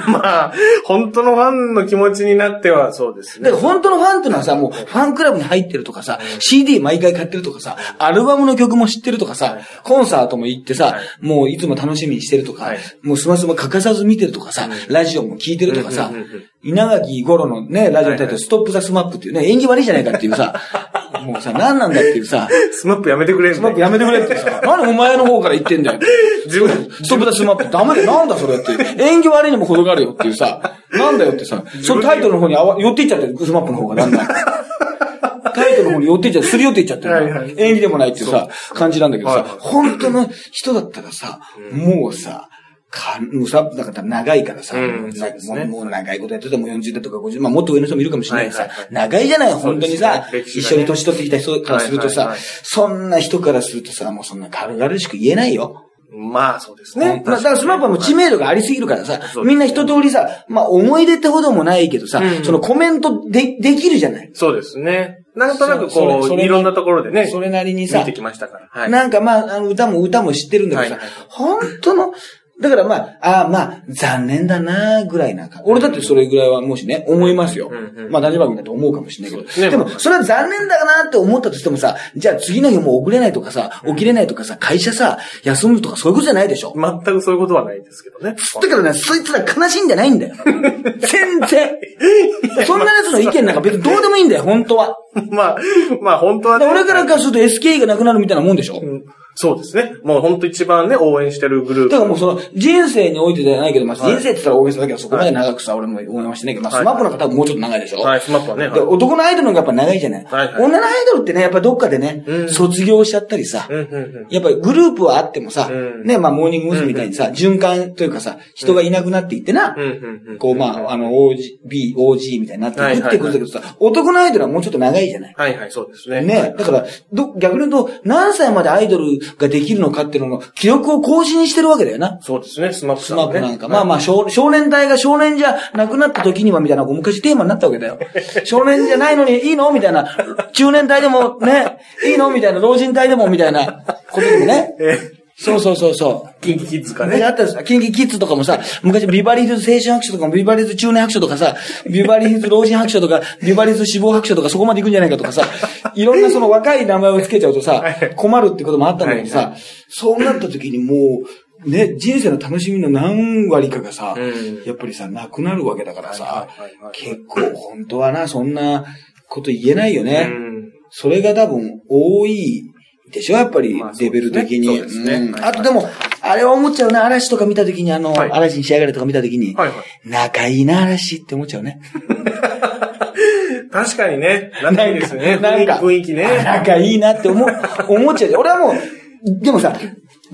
まあ、本当のファンの気持ちになってはそうですね。だから。本当のファンっていうのはさ、もうファンクラブに入ってるとかさ、CD 毎回買ってるとかさ、アルバムの曲も知ってるとかさ、コンサートも行ってさ、もういつも楽しみにしてるとか、はい。もうスマスマ欠かさず見てるとかさ、ラジオも聞いてるとかさ稲垣五郎のね、ラジオに対してストップザスマップっていうね、縁起悪いじゃないかっていうさ、もうさ、何なんだっていうさ、スマップやめてくれスマップやめてくれってさ、なんでお前の方から言ってんだよ。自分、ストップだスマップ。ダメだよ。なんだそれって。縁起悪いにも程があるよっていうさ、なんだよってさ、そのタイトルの方にあわ寄っていっちゃってる、スマップの方がだんだん。タイトルの方に寄っていっちゃって、すり寄っていっちゃってる。はいはい。縁起でもないっていうさ、感じなんだけどはい。さ、本当の人だったらさ、もうさ、か、もうさ、だから長いからさ、うんねもう長いことやってても40代とか50、まあもっと上の人もいるかもしれないけどさはいはいはい、長いじゃない、本当にさ、ね歴一緒に年取ってきた人からするとさはいはいはい、そんな人からするとさ、もうそんな軽々しく言えないよ。まあ、そうですね。ね。だからスマップはもう知名度がありすぎるからさみんな一通りさ、まあ思い出ってほどもないけどさう、んそのコメントで、できるじゃない。そうですね。なんとなくこう、いろんなところでね、それなりにさ見てきましたから。はい。なんかまあ、あの歌も歌も知ってるんだけどさはいはい、本当の、だからまあ、ああまあ、残念だなぐらいなか。俺だってそれぐらいはもしね、思いますようんう。んまあ、大丈夫だと思うかもしれないけど。ですねでも、それは残念だなって思ったとしてもさ、じゃあ次の日もう送れないとかさ、起きれないとかさ、会社さ、休むとかそういうことじゃないでしょ。全くそういうことはないですけどね。だからね、そいつら悲しいんじゃないんだよ。全然。そんな奴の意見なんか別にどうでもいいんだよ、本当は。まあ、まあ本当はね。で俺からからすると SKE がなくなるみたいなもんでしょ。うんそうですね。もう本当一番ね、応援してるグループ。だからもうその人生においてじゃないけど、まあ、はい人生って言ったら大げさだけど、そこまで長くさ、俺も応援はしてないけど、まあ、はいスマップの方はもうちょっと長いでしょ？はい、スマップはね。男のアイドルの方がやっぱ長いじゃない？はいはい女のアイドルってね、やっぱどっかでね、うん卒業しちゃったりさ、うん、うん、うん。やっぱりグループはあってもさ、うんね、まあ、モーニング娘。みたいにさ、循環というかさ、人がいなくなっていってな、うん、うん、うん。こう、まあ、あの、OG、B、OG みたいになっていくってことだけどさ、男のアイドルはもうちょっと長いじゃない？はい、はい、そうですね。ね。だから、ど、逆に言うと、何歳までアイドルができるのかっていうのの記録を更新してるわけだよな。そうですね、スマップね。マップなんか。まあまあ少、少年隊が少年じゃなくなった時にはみたいな、昔テーマになったわけだよ。少年じゃないのにいいのみたいな。中年隊でもね、いいのみたいな。老人隊でもみたいなことでもね。え、そうそうそうそう。キンキキッズか昔ね。あったんですよ。キンキキッズとかもさ、昔ビバリーヒルズ青春白書とかも、ビバリーヒルズ中年白書とかさ、ビバリーヒルズ老人白書とか、ビバリーヒルズ死亡白書とかそこまで行くんじゃないかとかさ、いろんなその若い名前を付けちゃうとさ、困るってこともあったんだけどはさ、そうなった時にもう、ね、人生の楽しみの何割かがさ、うんやっぱりさ、なくなるわけだからさ結構本当はな、そんなこと言えないよね。うん。それが多分多いでしょやっぱりレベル的に。そうですねうんはいあとでも、あれは思っちゃうな。嵐とか見たときに、あの、はい嵐に仕上がれとか見たときに、はいはい。仲いいな、嵐って思っちゃうね。確かにね、仲いいですね。なんか、雰囲気ね。あ仲いいなって思う、思っちゃう。俺はもう、でもさ、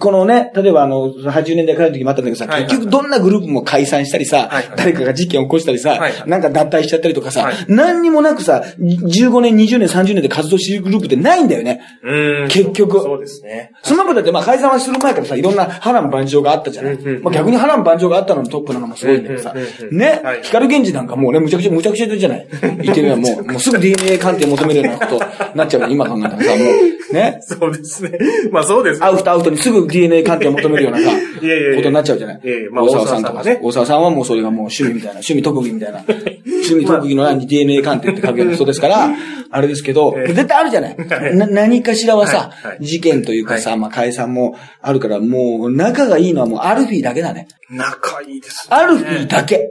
このね、例えばあの、80年代からの時もあったんだけどさ、結局どんなグループも解散したりさ、誰かが事件を起こしたりさ、なんか脱退しちゃったりとかさ、はい何にもなくさ、15年、20年、30年で活動しているグループってないんだよね。うん。結局そうですね。スマップだってまあ解散はする前からさ、いろんな波乱万丈があったじゃない。まあ逆に波乱万丈があったののトップなのもすごいんだけどさねはい、光源氏なんかもうね、むちゃくちゃ、むちゃくちゃじゃない。言ってみればもう、もうすぐ DNA 鑑定求めるようなことになっちゃうね、今考えたらさ、もう、ね。そうですね。まあそうです。アウトアウトにすぐ DNA 鑑定を求めるようなさ、ことになっちゃうじゃない。大沢さんとかね大沢さんはもうそれがもう趣味みたいな、趣味特技みたい な。趣味特技の欄に DNA 鑑定って書くような人ですから、あれですけど、ええ絶対あるじゃない。な何かしらはさ事件というかさ、まあ解散もあるから、もう仲がいいのはもうアルフィーだけだね。仲いいですね。アルフィーだけ。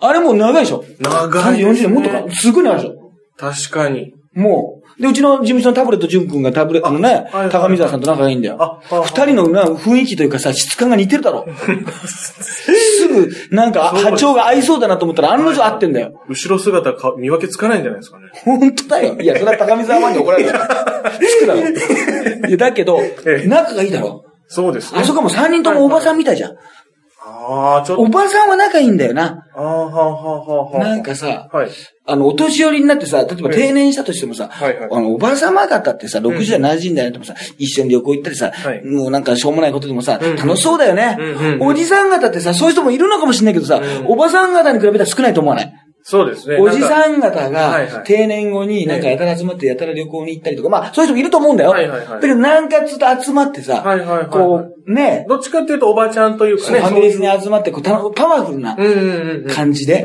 あれもう長いでしょ長いですね30、40年もっとか。すごい長いでしょ確かに。もう。で、うちの事務所のタブレット淳君がタブレットのね、高見沢さんと仲がいいんだよ。ああ二人のな雰囲気というかさ、質感が似てるだろ。すぐ、なんか、波長が合いそうだなと思ったら、案の定合ってんだよ。後ろ姿か見分けつかないんじゃないですかね。本当だよ。いや、それは高見沢マンに怒られるよ。つくだろ。いや、だけどえ、え仲がいいだろ。そうですね。あそこも三人ともおばさんみたいじゃん。ああ、ちょっと。おばさんは仲いいんだよな。ああ、はあ、はあ、はあ。なんかさ、はい。あの、お年寄りになってさ、例えばええ定年したとしてもさ、はいはい。あの、おばさま方ってさ、60代、70代になってもさ、一緒に旅行行ったりさ、はい。もうなんかしょうもないことでもさ、うんうん。楽しそうだよね、うんうんおじさん方ってさ、そういう人もいるのかもしれないけどさ、うん。おばさん方に比べたら少ないと思わない？そうですね。おじさんん方が定年後になんかやたら集まってやたら旅行に行ったりとか、まあそういう人もいると思うんだよ。はいはいはいだけどなんかつと集まってさ、はいはいはいはいこう、ね、どっちかっていうとおばちゃんというかね。ファミレスに集まってこうたパワフルな。感じで。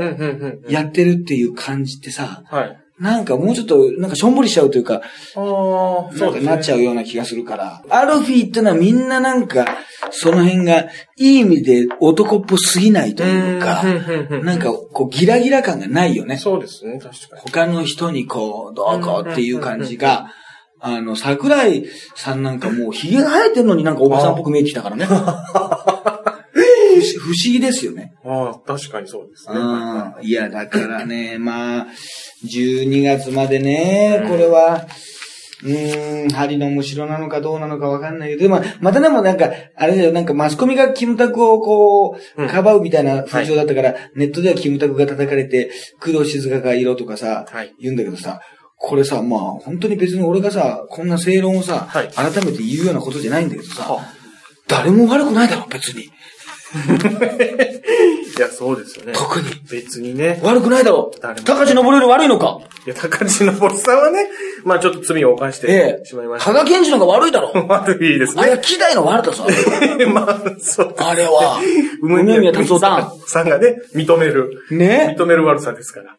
やってるっていう感じってさ、はい。なんかもうちょっと、なんかしょんぼりしちゃうというか、ああ、なんかなっちゃうような気がするから。アルフィーってのはみんななんか、その辺が、いい意味で男っぽすぎないというかなんかこうギラギラ感がないよね。そうですね、確かに。他の人にこう、どうこうっていう感じがあの、桜井さんなんかもう髭が生えてんのになんかおばさんっぽく見えてきたからね。不思議ですよね。ああ、確かにそうですね。はうん。いや、だからね、まあ、12月までねう、んこれは、うーん、針のむしろなのかどうなのかわかんないけど、でも、またでもなんか、あれだよ、なんかマスコミがキムタクをこう、うんかばうみたいな風潮だったから、ネットではキムタクが叩かれて、工藤静香が色とかさ、はい言うんだけどさ、これさ、まあ、本当に別に俺がさ、こんな正論をさ、はい改めて言うようなことじゃないんだけどさ、は誰も悪くないだろ、別に。いや、そうですよね。特に。別にね。悪くないだろ。誰も高知登るより悪いのか。いや、高知のボスさんはね、まあちょっと罪を犯しええてしまいま。した。加賀健二の方が悪いだろ。悪いですあれはね。希代の悪だぞ。まあ、そう。あれは。梅宮達夫ささんがね、認める。ん。ね認める悪さですから。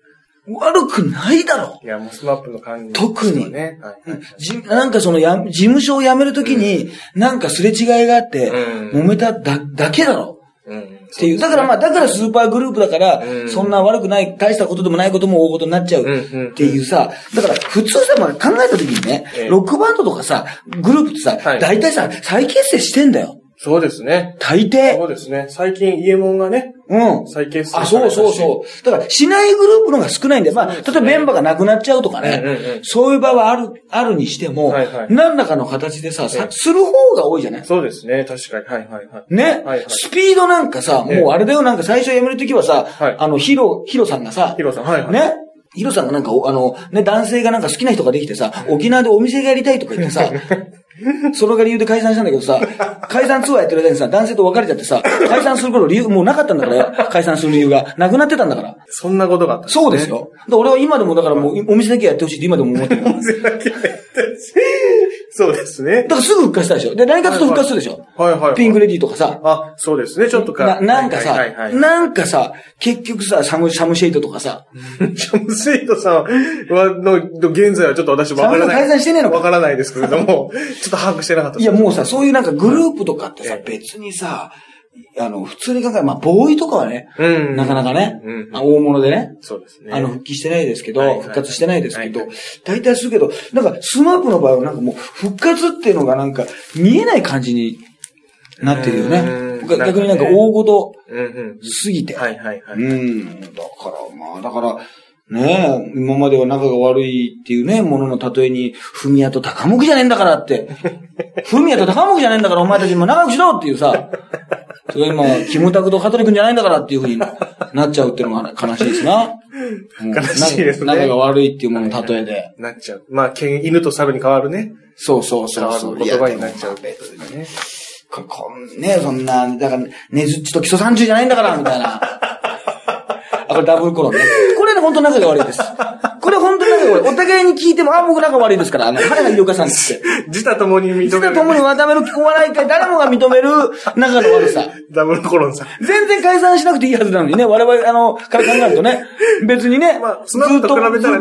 悪くないだろ。いや、もうスマップの感じ、特にね。はいはいじなんかそのや、事務所を辞めるときに、なんかすれ違いがあって、うん揉めただ、だけだろ。うん。っっていう。だからまあ、だからスーパーグループだから、うん。そんな悪くない、大したことでもないことも大事になっちゃうっていうさ、だから普通さ、まあ考えたときにねええ、ロックバンドとかさ、グループってさ、はい。大体さ、再結成してんだよ。そうですね。大抵。そうですね。最近、イエモンがね、うん。再結成あ、そうそうそう。だから、しないグループの方が少ないんで、まあ、例えばメンバーがなくなっちゃうとかね、そういう場はある、あるにしても、はいはい何らかの形でさ、さええする方が多いじゃない？そうですね。確かに。はいはいはい。ね、はいはいスピードなんかさ、ええもうあれだよ、なんか最初辞めるときはさ、はいあの、ヒロ、ヒロさんがさ、ヒロさん、はいはい。ね？ヒロさんがなんか、おあの、ね、男性がなんか好きな人ができてさ、沖縄でお店がやりたいとか言ってさ、それが理由で解散したんだけどさ、解散ツアーやってる間にさ、男性と別れちゃってさ、解散する頃理由もうなかったんだからよ、解散する理由が。なくなってたんだから。そんなことがあったんねそうです。よ。で俺は今でもだからもうお店だけやってほしいって今でも思ってる。だかそうですね。らすぐ復活したでしょ？で、何かと復活するでしょ？はいはいはい。ピンクレディーとかさ。あ、そうですね。ちょっとか。な、なんかさ、なんかさ、結局さ、サム、サムシェイトとかさ、ジャムスイートさんは、の、現在はちょっと私わからない。解散してねえのかわからないですけれども、ちょっと把握してなかったいやもうさ、そういうなんかグループとかってさえ、別にさ、あの、普通に考え、まあ、ボーイとかはね、うん。なかなかねうん、あ大物でね、そうですね。あの、復帰してないですけど、はいはい復活してないですけどはいは、大体するけど、なんか、スマップの場合はなんかもう、復活っていうのがなんか、見えない感じになってるよねうん。が逆になんか大ごとうんうん。すぎて。はいはいはい。うん。だから、まあ、だから、ねえ、今までは仲が悪いっていうね、ものの例えに、ふみやと高木じゃねえんだからって。ふみやと高木じゃねえんだから、お前たちも仲良くしろっていうさ、それ今、キムタクと香取君じゃないんだからっていうふうになっちゃうっていうのが悲しいですな。悲しいですね仲が悪いっていうものの例えで。なっちゃう。まあ、犬犬と猿に変わるね。そうそうそうそう。変わる言葉になっちゃうね。ここんね、そんな、だから、ねずっちと基礎30じゃないんだから、みたいな。あ、これダブルコロンね。こ れね、本当仲が悪いです。これ本当に仲が悪い。お互いに聞いても、あ、僕仲悪いですから、あの、原田井岡さんって。自他ともに認める。実は共に渡めるお笑い界、誰もが認める仲の悪さ。ダブルコロンさん。全然解散しなくていいはずなのにね、我々、あの、から考えるとね、別にね、まあずっと、ずっと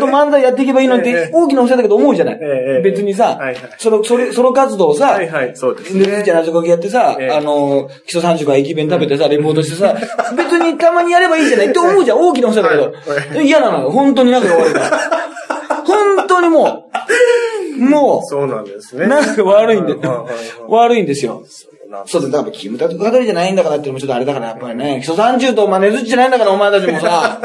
漫才やっていけばいいのにっええて、大きなお世話だけど思うじゃない。ええ別にさ、はいはいその、それ、ソロ活動をさ、はいはい、そうですで、ね。じゃあ、謎かけやってさ、ええあの、基礎30から駅弁食べてさ、レポートしてさ、別にたまにやればいいじゃないって思うじゃん、大きなお世話だけどはい。嫌なのよ、本当に仲が悪いから。本当にもう、もそうなんですう、ね。なんか悪いんで悪いんですよ。そうだ、だから、キムタクカドリじゃないんだからってのもちょっとあれだから、やっぱりね、基礎30と、まあ、ねずっちじゃないんだから、お前たちもさ、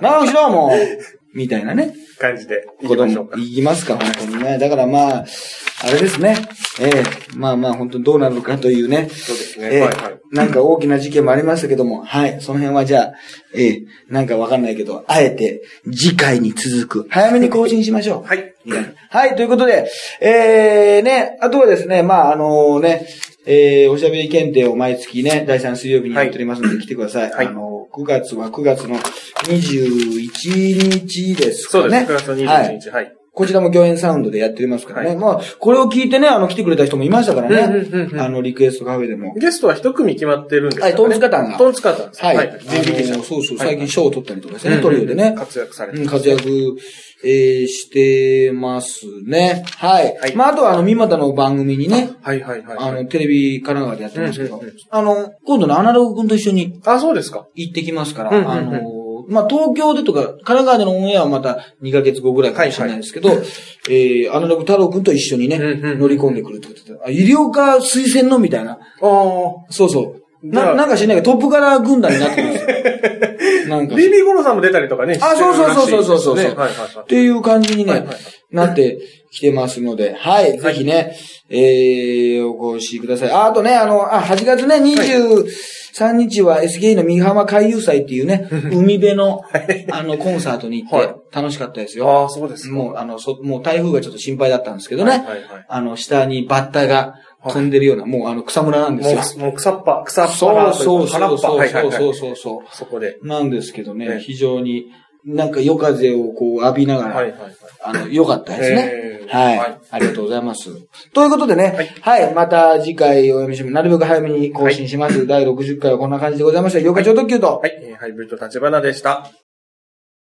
長くしろ、もう。みたいなね。感じでいきましょうか。言いますか、本当にね。だからまあ、あれですね。ええまあまあ、本当にどうなるかというね。そうですねええはいはいなんか大きな事件もありましたけども、はい。その辺はじゃあ、ええなんかわかんないけど、あえて、次回に続く。早めに更新しましょう。はい。はい、ということで、えー、ね、あとはですね、まあ、あのね、えー、おしゃべり検定を毎月ね、第3水曜日にやっておりますので、来てください。はいあの、9月は9月の21日ですかね。そうです。9月の21日。はい。こちらも共演サウンドでやっておりますからね。はいまあ、これを聞いてね、あの、来てくれた人もいましたからね。うんうんうんうんあの、リクエストカフェでも。ゲストは一組決まってるんですかはいトンツカタンがトンツカタンです。はい。はい。人力車あのそうそう、はい最近賞を取ったりとかですね、うんトリオでね。活躍されてうん、活躍、えー、してますね。はい。はいまあ、あとは、あの、三股の番組にね、はいはいはい。あの、テレビ神奈川でやってますけどうんうんうん、あの、今度のアナログ君と一緒にあ、そうですか。行ってきますから、うんうんうんあの、まあ、東京でとか、神奈川でのオンエアはまた2ヶ月後ぐらいかもしれないですけど、はいはい、えー、アナログ太郎くんと一緒にね、乗り込んでくるってことで、あ、医療科推薦のみたいな。ああ、そうそう。な、なんかしないけど、トップから軍団になってますよ。なんか。ビビゴロさんも出たりとかね。あ、そうそうそうそうそうそう。ね、はいはいはい。っていう感じにね、はいはい、なってきてますので、はい、ぜひね、えー、お越しください。あ、あとね、あの、あ、8月ね、20、はい3日は SKE の三浜海遊祭っていうね、海辺の、あの、コンサートに行って、楽しかったですよ。ああ、そうです。もう、あの、そ、もう台風がちょっと心配だったんですけどね、はいはいはい。あの、下にバッタが飛んでるような、もうあの、草むらなんですよ。もう、もう草っぱ、草っぱそうそうそうそうそうそうそうそうそう。そで。すけどね、非常になんか夜風をこう浴びながら、はいはいはい、あの、良かったですね、はい、ありがとうございます。ということでね、はい、はい、また次回お読みしま。なるべく早めに更新します。はい、第60回はこんな感じでございました。妖怪超特急と。はい、ハイブリッド立花でした。